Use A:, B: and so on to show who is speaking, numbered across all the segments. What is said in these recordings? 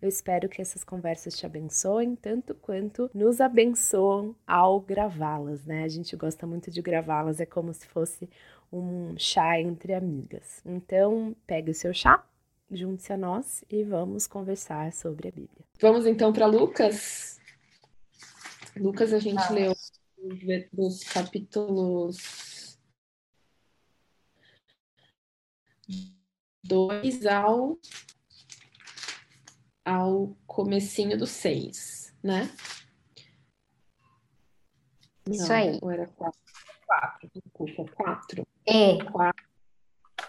A: Eu espero que essas conversas te abençoem tanto quanto nos abençoam ao gravá-las, né? A gente gosta muito de gravá-las, é como se fosse um chá entre amigas. Então, pegue o seu chá, junte-se a nós e vamos conversar sobre a Bíblia.
B: Vamos então para Lucas. Lucas, a gente ah. leu dos capítulos 2 ao ao comecinho do 6, né?
C: Isso Não, aí.
B: Ou era 4? 4, desculpa, 4.
C: É. 4.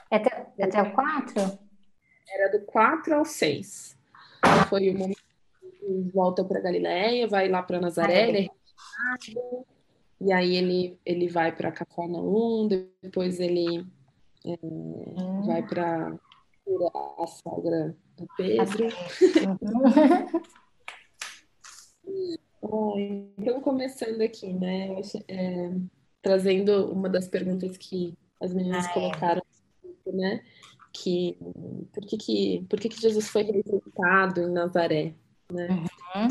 C: Até, até o 4?
B: Era do 4 ao 6. Foi o momento que volta para Galiléia, vai lá para Nazaré, ele é e aí ele, ele vai para Cafarnaum, depois ele é, hum. vai para a sogra Pedro. Uhum. então, começando aqui, né? É, trazendo uma das perguntas que as meninas ah, colocaram, é. né? Que por que, que, por que, que Jesus foi representado em Nazaré? Né? Uhum.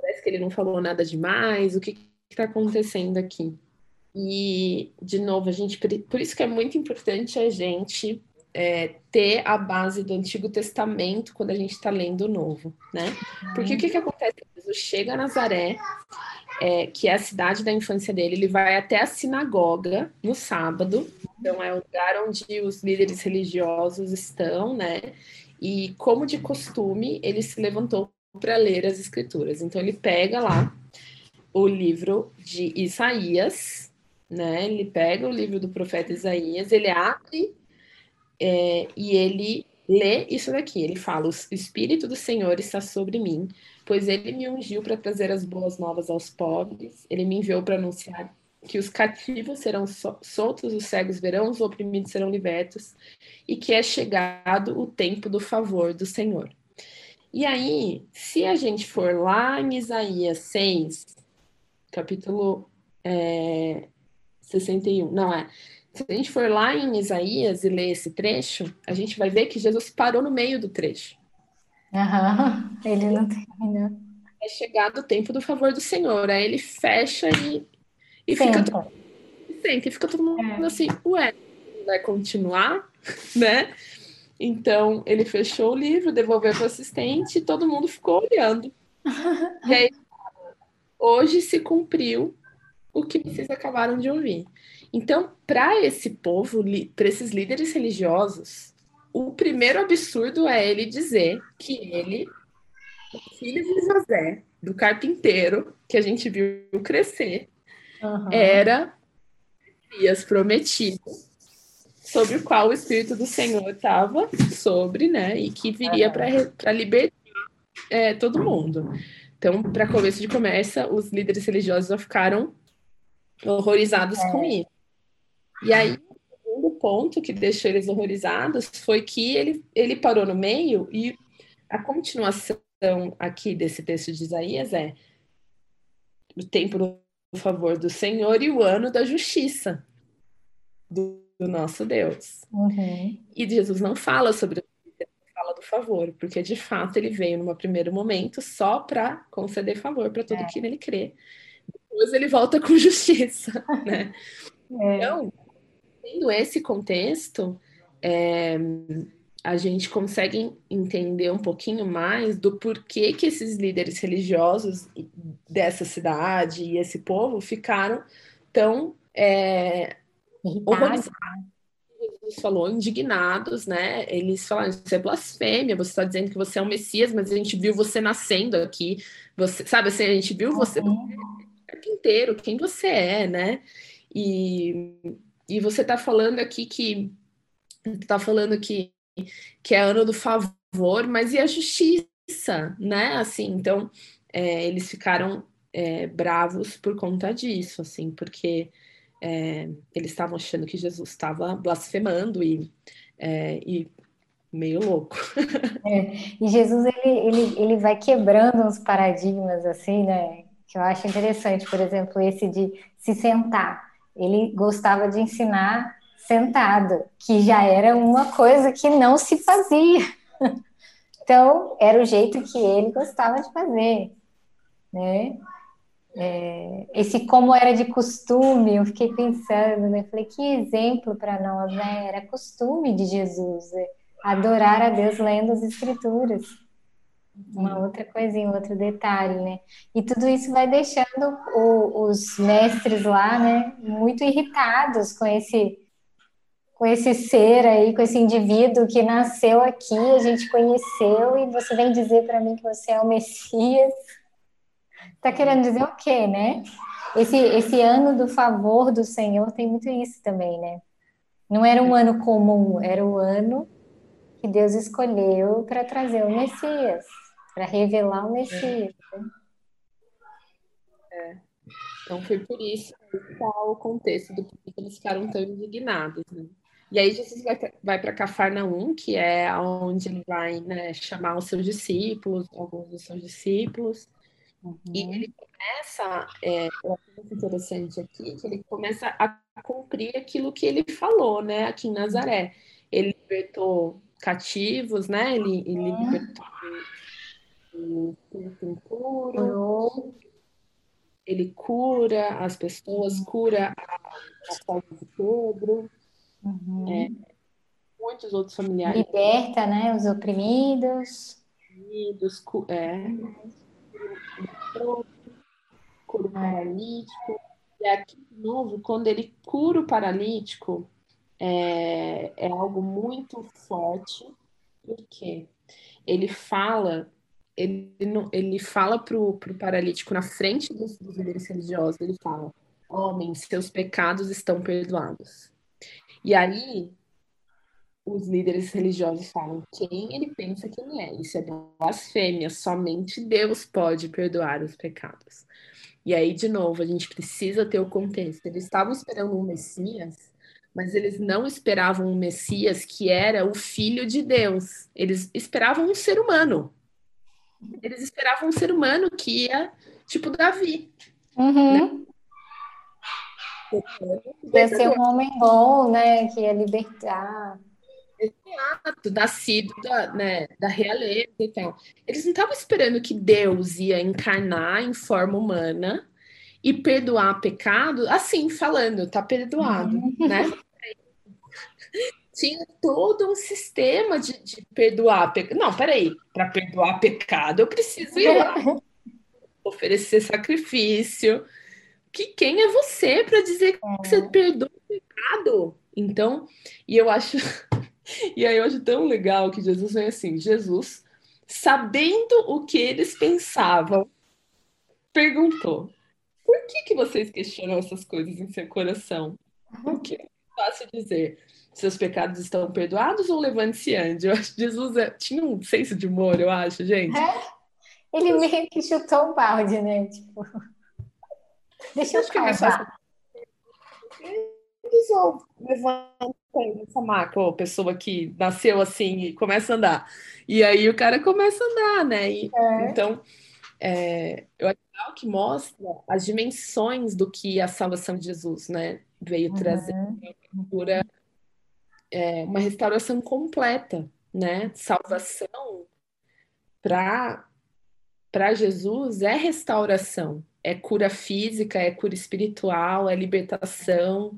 B: Parece que ele não falou nada demais. O que está acontecendo aqui? E, de novo, a gente. Por isso que é muito importante a gente é, ter a base do Antigo Testamento quando a gente está lendo o Novo, né? Porque o que, que acontece? Jesus chega a Nazaré, é, que é a cidade da infância dele, ele vai até a sinagoga no sábado, então é o lugar onde os líderes religiosos estão, né? E como de costume, ele se levantou para ler as escrituras. Então ele pega lá o livro de Isaías, né? Ele pega o livro do profeta Isaías, ele abre é, e ele lê isso daqui. Ele fala: O Espírito do Senhor está sobre mim, pois ele me ungiu para trazer as boas novas aos pobres, ele me enviou para anunciar que os cativos serão soltos, os cegos verão, os oprimidos serão libertos, e que é chegado o tempo do favor do Senhor. E aí, se a gente for lá em Isaías 6, capítulo é, 61, não é? Se a gente for lá em Isaías e ler esse trecho, a gente vai ver que Jesus parou no meio do trecho.
C: Uhum. Ele não terminou.
B: É chegado o tempo do favor do Senhor. Aí ele fecha e, e fica todo, senta, e fica todo mundo é. assim, ué, vai continuar, né? Então ele fechou o livro, devolveu para o assistente e todo mundo ficou olhando. e aí, hoje se cumpriu o que vocês acabaram de ouvir. Então, para esse povo, para esses líderes religiosos, o primeiro absurdo é ele dizer que ele, o filho de José, do carpinteiro, que a gente viu crescer, uhum. era Messias prometido, sobre o qual o Espírito do Senhor estava sobre, né? E que viria uhum. para libertar é, todo mundo. Então, para começo de conversa, os líderes religiosos já ficaram horrorizados é. com isso. E aí, o segundo ponto que deixou eles horrorizados foi que ele, ele parou no meio e a continuação aqui desse texto de Isaías é o tempo do favor do Senhor e o ano da justiça do, do nosso Deus. Uhum. E Jesus não fala sobre fala do favor, porque de fato ele veio num primeiro momento só para conceder favor para todo é. que nele crê. Depois ele volta com justiça, né? É. Então, tendo esse contexto, é, a gente consegue entender um pouquinho mais do porquê que esses líderes religiosos dessa cidade e esse povo ficaram tão é, horrorizados. Falou, indignados, né? Eles falaram, isso é blasfêmia, você está dizendo que você é um Messias, mas a gente viu você nascendo aqui, você, sabe assim, a gente viu você, uhum. você inteiro, quem você é, né? E e você está falando aqui que está falando que, que é ano do favor, mas e a justiça, né? Assim, então é, eles ficaram é, bravos por conta disso, assim, porque é, eles estavam achando que Jesus estava blasfemando e, é, e meio louco.
C: É, e Jesus ele, ele, ele vai quebrando uns paradigmas assim, né? Que eu acho interessante, por exemplo, esse de se sentar. Ele gostava de ensinar sentado, que já era uma coisa que não se fazia. Então, era o jeito que ele gostava de fazer, né? É, esse como era de costume, eu fiquei pensando, né? Falei, que exemplo para nós, né? Era costume de Jesus, é, adorar a Deus lendo as Escrituras. Uma outra coisinha, outro detalhe, né? E tudo isso vai deixando o, os mestres lá, né, muito irritados com esse com esse ser aí, com esse indivíduo que nasceu aqui, a gente conheceu e você vem dizer para mim que você é o Messias. Tá querendo dizer o quê, né? Esse, esse ano do favor do Senhor tem muito isso também, né? Não era um ano comum, era o ano que Deus escolheu para trazer o Messias, para revelar o Messias. Né?
B: É. Então foi por isso que está o contexto do que eles ficaram tão indignados, né? E aí Jesus vai, vai para Cafarnaum, que é onde ele vai né, chamar os seus discípulos, alguns dos seus discípulos. Uhum. E ele começa, é, muito interessante aqui, que ele começa a cumprir aquilo que ele falou, né, aqui em Nazaré. Ele libertou cativos, né, ele, ele uhum. libertou ele cura as pessoas, cura a, a de Pedro. Uhum. É, muitos outros familiares.
C: Liberta, né, os oprimidos.
B: Oprimidos, é. Cura o paralítico. E aqui, de novo, quando ele cura o paralítico, é, é algo muito forte, porque ele fala ele, ele fala pro, pro paralítico na frente dos, dos líderes religiosos, ele fala, homem, seus pecados estão perdoados. E aí, os líderes religiosos falam quem ele pensa que ele é. Isso é blasfêmia. Somente Deus pode perdoar os pecados. E aí, de novo, a gente precisa ter o contexto. Eles estavam esperando um Messias, mas eles não esperavam um Messias que era o Filho de Deus. Eles esperavam um ser humano. Eles esperavam um ser humano que ia, tipo, Davi.
C: Uhum. Né? Ia ser um homem bom, né? Que ia libertar.
B: Exato, nascido da, né, da realeza e tal. Eles não estavam esperando que Deus ia encarnar em forma humana e perdoar pecado, assim, falando, tá perdoado, uhum. né? Tinha todo um sistema de, de perdoar pecado. Não, peraí, para perdoar pecado eu preciso ir lá, oferecer sacrifício, que quem é você para dizer que é. você perdoa o pecado? Então, e eu acho, e aí eu acho tão legal que Jesus vem assim, Jesus, sabendo o que eles pensavam, perguntou: por que, que vocês questionam essas coisas em seu coração? Por que é fácil dizer? Seus pecados estão perdoados ou levante-se ande? Eu acho que Jesus é, tinha um senso de humor, eu acho, gente. É?
C: Ele meio que chutou o balde, né? Tipo... Deixa eu causar.
B: Eles levantam essa marca, ou pessoa que nasceu assim e começa a andar. E aí o cara começa a andar, né? E, é. Então, é, eu acho que mostra as dimensões do que a salvação de Jesus, né? Veio uhum. trazer uma cura, é, uma restauração completa, né? Salvação para para Jesus é restauração, é cura física, é cura espiritual, é libertação,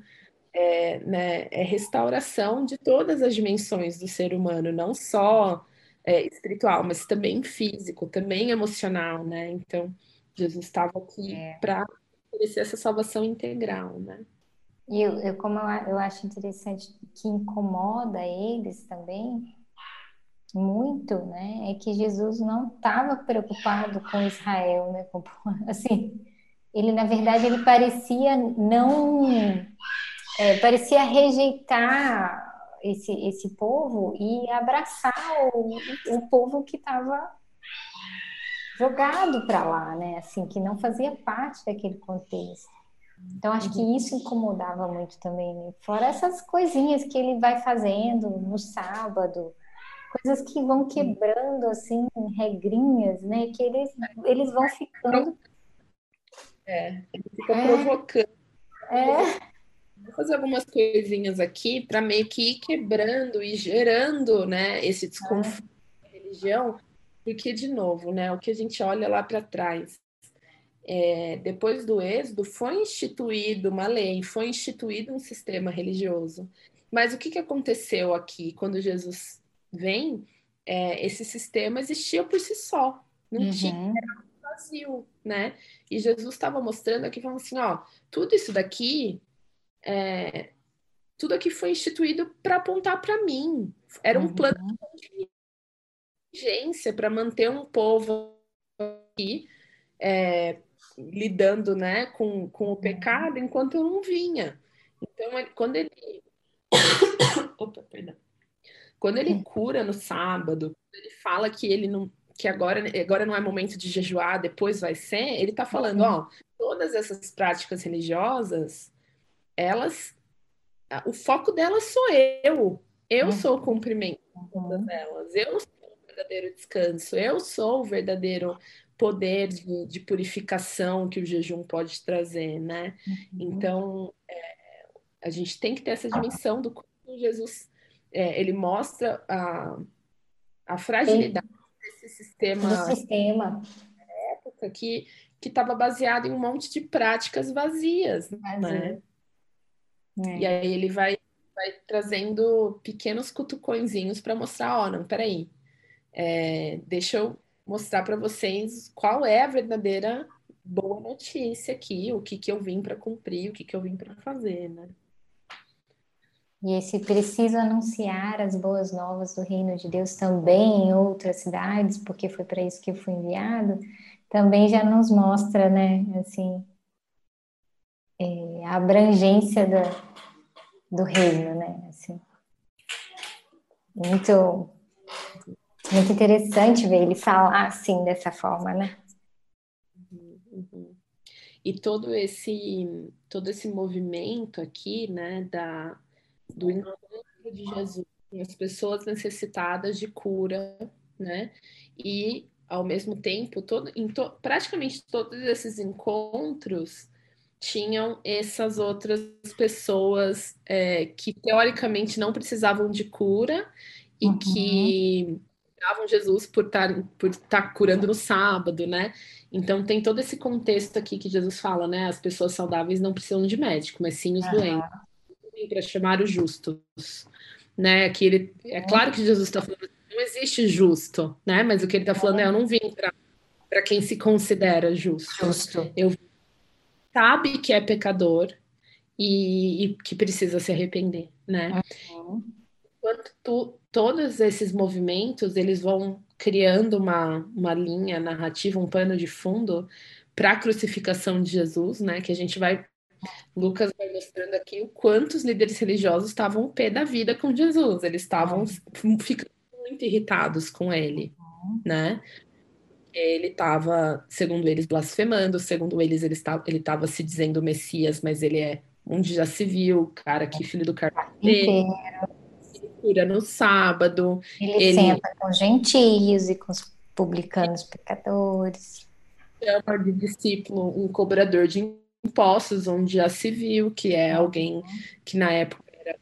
B: é, né, é restauração de todas as dimensões do ser humano, não só é, espiritual, mas também físico, também emocional, né? Então, Jesus estava aqui é. para oferecer essa salvação integral, né?
C: E eu, eu, como eu, eu acho interessante que incomoda eles também muito, né, é que Jesus não estava preocupado com Israel, né, assim, ele na verdade ele parecia não, é, parecia rejeitar esse esse povo e abraçar o, o povo que estava jogado para lá, né? Assim, que não fazia parte daquele contexto. Então, acho que isso incomodava muito também, né? Fora essas coisinhas que ele vai fazendo no sábado, coisas que vão quebrando, assim, regrinhas, né? Que eles, eles vão ficando.
B: É, ele fica é. provocando.
C: É.
B: Vou fazer algumas coisinhas aqui para meio que ir quebrando e gerando, né, esse desconforto é. da religião, porque, de novo, né, o que a gente olha lá para trás, é, depois do êxodo, foi instituído uma lei, foi instituído um sistema religioso. Mas o que, que aconteceu aqui quando Jesus vem? É, esse sistema existia por si só, não uhum. tinha era vazio, né? E Jesus estava mostrando aqui, falando assim, ó, tudo isso daqui é, tudo aqui foi instituído para apontar para mim. Era um uhum. plano de inteligência para manter um povo aqui é, lidando né, com, com o uhum. pecado enquanto eu não vinha. Então, quando ele. Opa, perdão. Quando ele cura no sábado, ele fala que ele não que agora, agora não é momento de jejuar, depois vai ser, ele está falando, uhum. ó, todas essas práticas religiosas elas, o foco delas sou eu. Eu uhum. sou o cumprimento uhum. delas. Eu sou o verdadeiro descanso. Eu sou o verdadeiro poder de, de purificação que o jejum pode trazer, né? Uhum. Então, é, a gente tem que ter essa dimensão do como Jesus é, ele mostra a, a fragilidade desse sistema,
C: do sistema.
B: época que que estava baseado em um monte de práticas vazias, né? É. E aí ele vai, vai trazendo pequenos cutucõezinhos para mostrar, ó, oh, não, peraí, é, deixa eu mostrar para vocês qual é a verdadeira boa notícia aqui, o que que eu vim para cumprir, o que que eu vim para fazer, né?
C: E esse preciso anunciar as boas novas do reino de Deus também em outras cidades, porque foi para isso que eu fui enviado, também já nos mostra, né, assim, é, a abrangência da, do reino, né? Assim, muito, muito interessante ver ele falar assim dessa forma, né?
B: Uhum, uhum. E todo esse todo esse movimento aqui, né, da do encontro de Jesus com as pessoas necessitadas de cura, né? E ao mesmo tempo, todo, to, praticamente todos esses encontros tinham essas outras pessoas é, que teoricamente não precisavam de cura e uhum. que davam Jesus por estar por estar curando no sábado, né? Então tem todo esse contexto aqui que Jesus fala, né? As pessoas saudáveis não precisam de médico, mas sim os uhum. doentes para chamar os justos, né? Que ele é claro que Jesus está falando não existe justo, né? Mas o que ele está falando é eu não vim para quem se considera justo.
C: Justo.
B: Eu sabe que é pecador e, e que precisa se arrepender, né? Uhum. Enquanto tu, todos esses movimentos, eles vão criando uma, uma linha narrativa, um pano de fundo para a crucificação de Jesus, né? Que a gente vai Lucas vai mostrando aqui o quanto os líderes religiosos estavam o pé da vida com Jesus. Eles estavam uhum. ficando muito irritados com ele, uhum. né? ele estava, segundo eles, blasfemando, segundo eles, ele estava ele estava se dizendo Messias, mas ele é onde já se viu, cara, que filho do carpinteiro, no sábado.
C: Ele, ele senta com gentios e com os publicanos pecadores.
B: Chama de discípulo um cobrador de impostos, onde já se viu que é alguém que na época era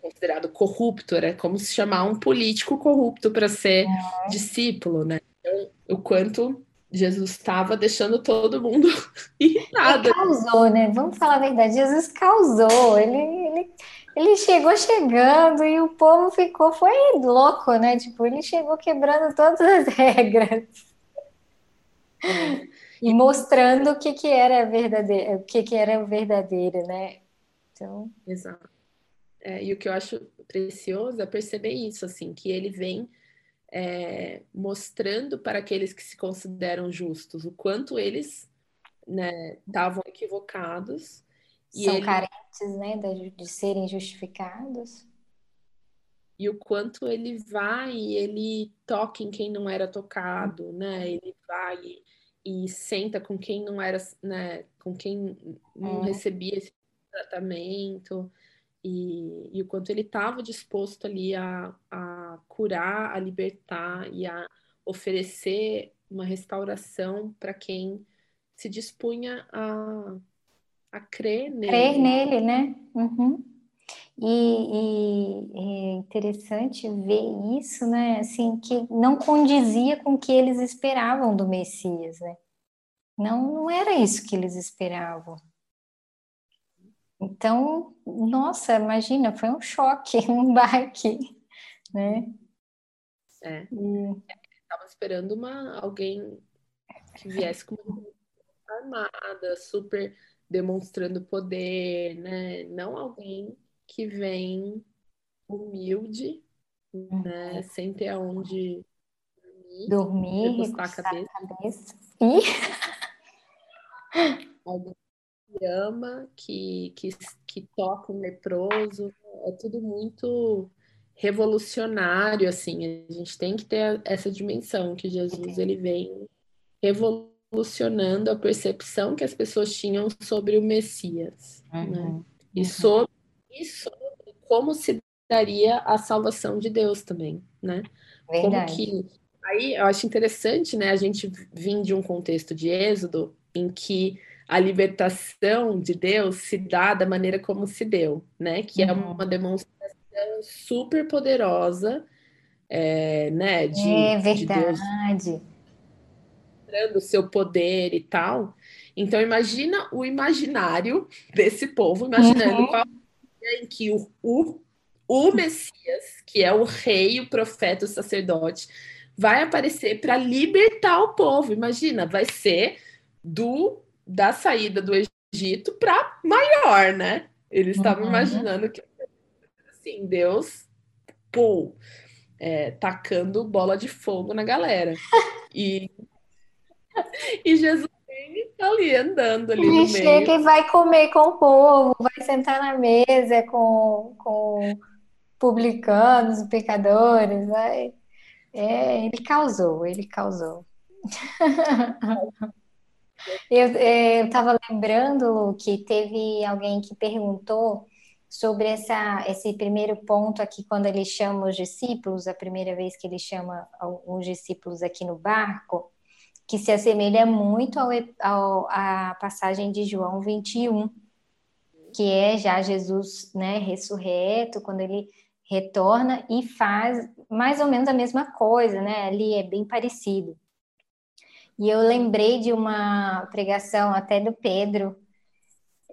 B: considerado corrupto, era como se chamar um político corrupto para ser é. discípulo, né? Então, o quanto Jesus estava deixando todo mundo irritado.
C: Ele causou, né? Vamos falar a verdade, Jesus causou. Ele, ele, ele chegou chegando e o povo ficou, foi louco, né? Tipo, ele chegou quebrando todas as regras. E mostrando o que, que era verdadeiro, o que, que era o verdadeiro, né? Então...
B: Exato. É, e o que eu acho precioso é perceber isso, assim, que ele vem é, mostrando para aqueles que se consideram justos o quanto eles estavam né, equivocados.
C: São ele... carentes né, de, de serem justificados.
B: e o quanto ele vai e ele toca em quem não era tocado, né? Ele vai e, e senta com quem não era, né? Com quem não é. recebia esse tratamento e, e o quanto ele estava disposto ali a, a curar, a libertar e a oferecer uma restauração para quem se dispunha a, a crer nele.
C: Crer nele, né? Uhum. E, e, é interessante ver isso, né? Assim, que não condizia com o que eles esperavam do Messias, né? Não, não era isso que eles esperavam. Então, nossa, imagina, foi um choque, um baque, né?
B: É. E... Estava esperando uma, alguém que viesse com uma armada, super demonstrando poder, né? Não alguém que vem humilde, né? Uhum. Sem ter aonde
C: dormir, recostar a cabeça. A cabeça. E...
B: Alguém que ama, que, que, que toca um leproso, é tudo muito revolucionário, assim, a gente tem que ter essa dimensão que Jesus ele vem revolucionando a percepção que as pessoas tinham sobre o Messias, uhum. né? E uhum. sobre e sobre como se daria a salvação de Deus também, né?
C: Verdade. Como
B: que aí eu acho interessante, né? A gente vir de um contexto de Êxodo em que a libertação de Deus se dá da maneira como se deu, né? Que é uhum. é uma demonstração super poderosa, é, né?
C: De, é verdade.
B: De Deus, o seu poder e tal. Então imagina o imaginário desse povo, imaginando uhum. qual em que o, o, o Messias, que é o rei, o profeta, o sacerdote, vai aparecer para libertar o povo. Imagina, vai ser do da saída do Egito para maior, né? Eles estavam uhum. imaginando que assim, Deus, pô, é, tacando bola de fogo na galera. E, e Jesus tá ali andando ali Ele no
C: chega e vai comer com o povo, vai sentar na mesa com, com publicanos, pecadores, vai. É, ele causou, ele causou. eu é, estava lembrando que teve alguém que perguntou sobre essa, esse primeiro ponto aqui, quando ele chama os discípulos, a primeira vez que ele chama os discípulos aqui no barco, que se assemelha muito ao, ao, à passagem de João 21, que é já Jesus né, ressurreto, quando ele retorna e faz mais ou menos a mesma coisa, né? Ali é bem parecido. E eu lembrei de uma pregação até do Pedro,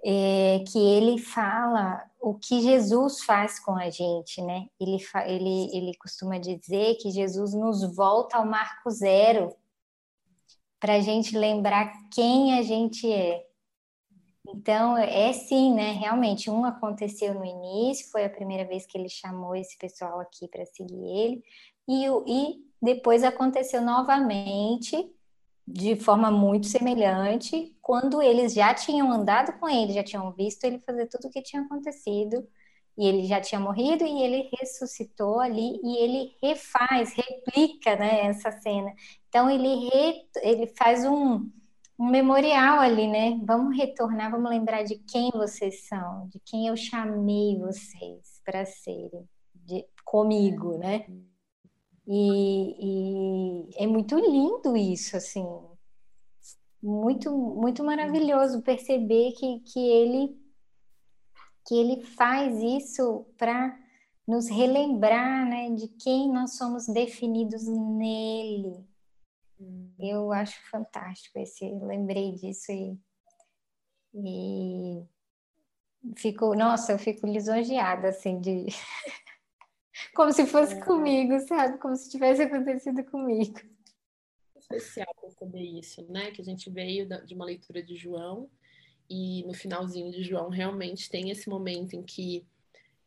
C: é, que ele fala o que Jesus faz com a gente, né? Ele, ele, ele costuma dizer que Jesus nos volta ao marco zero, para a gente lembrar quem a gente é. Então, é sim, né? Realmente, um aconteceu no início, foi a primeira vez que ele chamou esse pessoal aqui para seguir ele, e, e depois aconteceu novamente, de forma muito semelhante, quando eles já tinham andado com ele, já tinham visto ele fazer tudo o que tinha acontecido, e ele já tinha morrido e ele ressuscitou ali e ele refaz, replica, né, essa cena. Então ele re, ele faz um, um memorial ali, né? Vamos retornar, vamos lembrar de quem vocês são, de quem eu chamei vocês para serem de, comigo, né? E, e é muito lindo isso, assim, muito muito maravilhoso perceber que, que ele que ele faz isso para nos relembrar né, de quem nós somos definidos nele. Hum. Eu acho fantástico esse, lembrei disso e, e fico, nossa, eu fico lisonjeada assim de como se fosse é. comigo, sabe? Como se tivesse acontecido comigo.
B: Especial perceber isso, né? Que a gente veio de uma leitura de João e no finalzinho de João realmente tem esse momento em que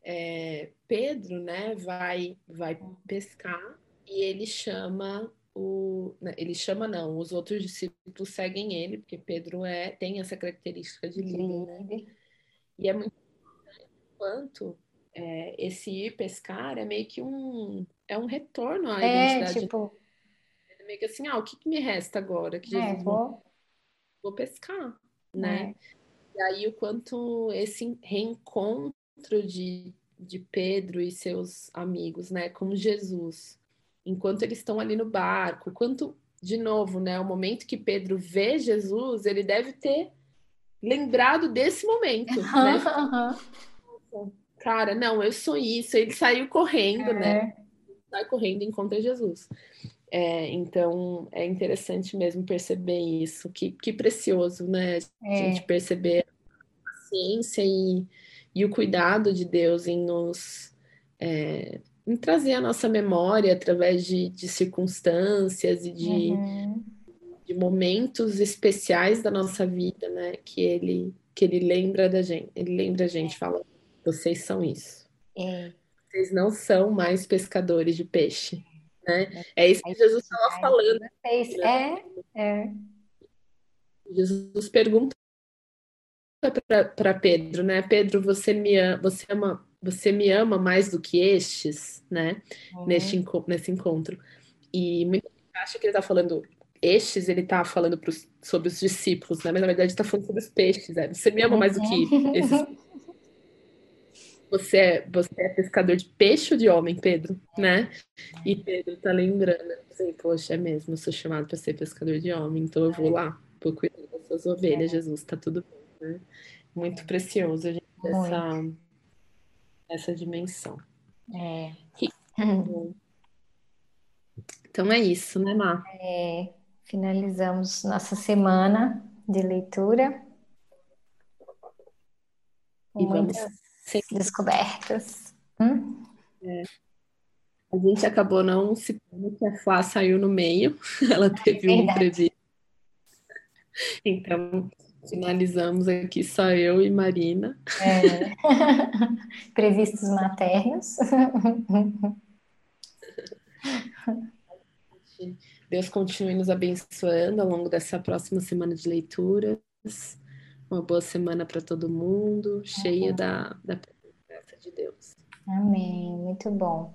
B: é, Pedro, né, vai vai pescar e ele chama o, né, ele chama não, os outros discípulos seguem ele porque Pedro é tem essa característica de líder, né? E é muito importante quanto é, esse ir pescar é meio que um é um retorno à
C: É,
B: identidade.
C: tipo,
B: É meio que assim, ah, o que, que me resta agora? Que
C: é,
B: Jesus
C: vou,
B: vou pescar, né?
C: né?
B: E aí o quanto esse reencontro de, de Pedro e seus amigos, né, com Jesus, enquanto eles estão ali no barco, quanto, de novo, né, o momento que Pedro vê Jesus, ele deve ter lembrado desse momento, né? Cara, não, eu sou isso. Ele saiu correndo, né?
C: é,
B: Sai correndo e encontra Jesus. É, então é interessante mesmo perceber isso. Que, que precioso, né? A
C: é,
B: gente perceber a ciência e, e o cuidado de Deus em nos é, em trazer a nossa memória através de, de circunstâncias e de,
C: uhum,
B: de momentos especiais da nossa vida, né? Que ele que ele lembra da gente. Ele lembra a gente, fala, vocês são isso.
C: é.
B: Vocês não são mais pescadores de peixe, né?
C: né?
B: É isso que Jesus estava falando.
C: vocês. É, é,
B: Jesus pergunta para Pedro, né? Pedro, você me ama, você ama, você me ama mais do que estes, né? Neste
C: uhum,
B: enco- nesse encontro. E muita gente acha que ele está falando estes, ele está falando pros, sobre os discípulos, né? Mas na verdade está falando sobre os peixes, né? Você me ama mais do que esses. Você é, você é pescador de peixe ou de homem, Pedro, né? E Pedro tá lembrando, assim, poxa, é mesmo, eu sou chamado para ser pescador de homem, então eu vou lá, vou cuidar das suas ovelhas, Jesus, tá tudo bem, né? Muito precioso a gente essa, essa dimensão.
C: É.
B: Então é isso, né, Má?
C: É, finalizamos nossa semana de leitura
B: E vamos sempre.
C: descobertas. Hum?
B: A gente acabou não citando que a Flá saiu no meio, ela teve um
C: Verdade.
B: imprevisto. Então, finalizamos aqui só eu e Marina.
C: É. Previstos maternos.
B: Deus continue nos abençoando ao longo dessa próxima semana de leituras. Uma boa semana para todo mundo, cheia da, da presença de Deus.
C: Amém. Muito bom.